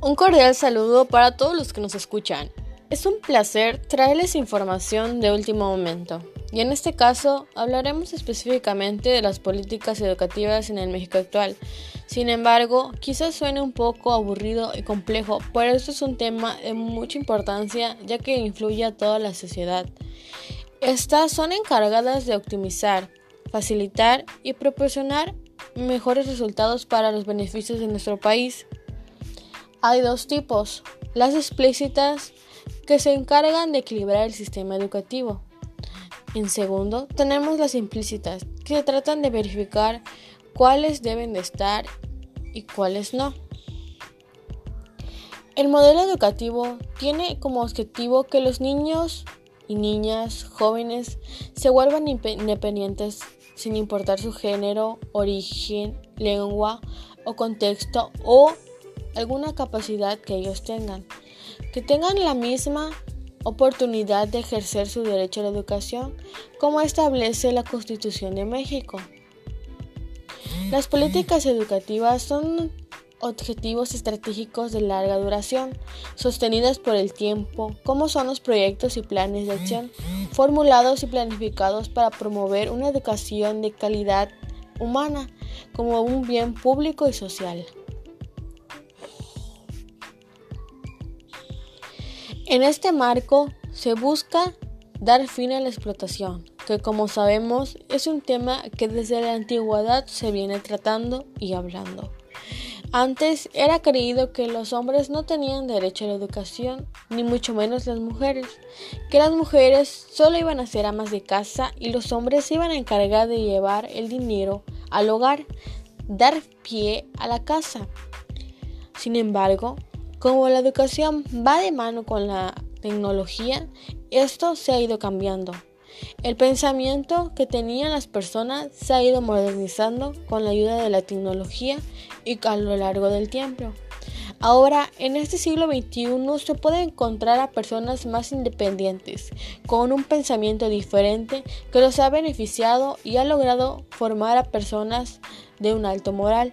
Un cordial saludo para todos los que nos escuchan. Es un placer traerles información de último momento. Y en este caso hablaremos específicamente de las políticas educativas en el México actual. Sin embargo, quizás suene un poco aburrido y complejo, pero esto es un tema de mucha importancia ya que influye a toda la sociedad. Estas son encargadas de optimizar, facilitar y proporcionar mejores resultados para los beneficios de nuestro país. Hay dos tipos, las explícitas que se encargan de equilibrar el sistema educativo. En segundo, tenemos las implícitas que tratan de verificar cuáles deben de estar y cuáles no. El modelo educativo tiene como objetivo que los niños y niñas jóvenes se vuelvan independientes sin importar su género, origen, lengua o contexto o alguna capacidad que ellos tengan, que tengan la misma oportunidad de ejercer su derecho a la educación como establece la Constitución de México. Las políticas educativas son objetivos estratégicos de larga duración, sostenidas por el tiempo, como son los proyectos y planes de acción formulados y planificados para promover una educación de calidad humana como un bien público y social. En este marco se busca dar fin a la explotación, que como sabemos es un tema que desde la antigüedad se viene tratando y hablando. Antes era creído que los hombres no tenían derecho a la educación, ni mucho menos las mujeres, que las mujeres solo iban a ser amas de casa y los hombres se iban a encargar de llevar el dinero al hogar, dar pie a la casa. Sin embargo, como la educación va de mano con la tecnología, esto se ha ido cambiando. El pensamiento que tenían las personas se ha ido modernizando con la ayuda de la tecnología y a lo largo del tiempo. Ahora, en este siglo XXI se puede encontrar a personas más independientes, con un pensamiento diferente que los ha beneficiado y ha logrado formar a personas de un alto moral.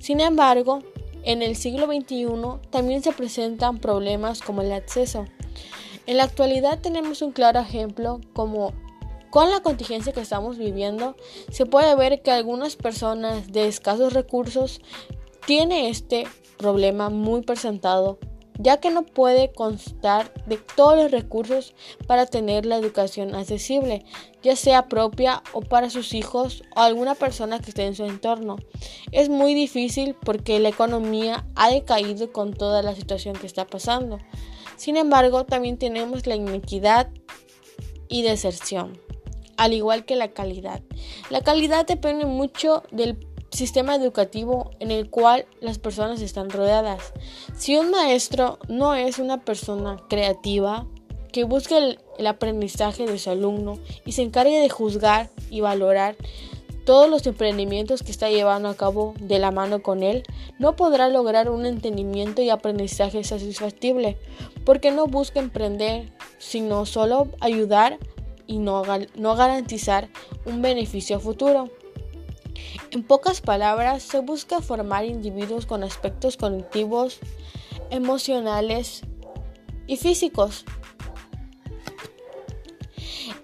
Sin embargo, en el siglo XXI también se presentan problemas como el acceso. En la actualidad tenemos un claro ejemplo como con la contingencia que estamos viviendo se puede ver que algunas personas de escasos recursos tienen este problema muy presentado ya que no puede constar de todos los recursos para tener la educación accesible, ya sea propia o para sus hijos o alguna persona que esté en su entorno. Es muy difícil porque la economía ha decaído con toda la situación que está pasando. Sin embargo, también tenemos la inequidad y deserción, al igual que la calidad. La calidad depende mucho del sistema educativo en el cual las personas están rodeadas. Si un maestro no es una persona creativa, que busque el, aprendizaje de su alumno y se encargue de juzgar y valorar todos los emprendimientos que está llevando a cabo de la mano con él, no podrá lograr un entendimiento y aprendizaje satisfactible, porque no busca emprender, sino solo ayudar y no, no garantizar un beneficio futuro. En pocas palabras, se busca formar individuos con aspectos cognitivos, emocionales y físicos.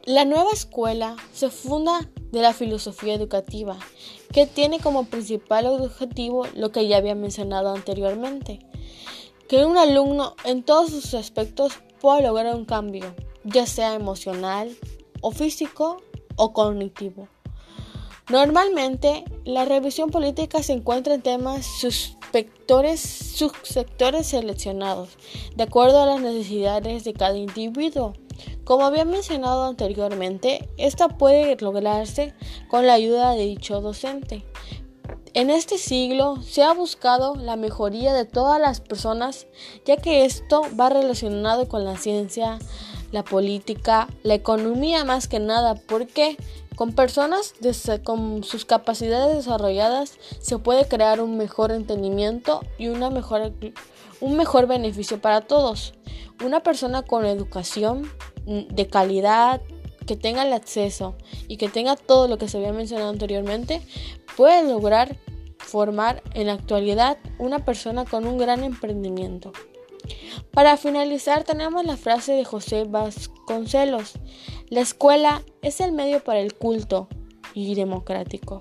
La nueva escuela se funda de la filosofía educativa, que tiene como principal objetivo lo que ya había mencionado anteriormente, que un alumno en todos sus aspectos pueda lograr un cambio, ya sea emocional o físico o cognitivo. Normalmente, la revisión política se encuentra en temas subsectores, subsectores seleccionados, de acuerdo a las necesidades de cada individuo. Como había mencionado anteriormente, esta puede lograrse con la ayuda de dicho docente. En este siglo se ha buscado la mejoría de todas las personas, ya que esto va relacionado con la ciencia, la política, la economía más que nada, porque con personas con sus capacidades desarrolladas se puede crear un mejor entendimiento y una mejor, un mejor beneficio para todos. Una persona con educación mm, de calidad, que tenga el acceso y que tenga todo lo que se había mencionado anteriormente, puede lograr formar en la actualidad una persona con un gran emprendimiento. Para finalizar tenemos la frase de José Vasconcelos, la escuela es el medio para el culto y democrático.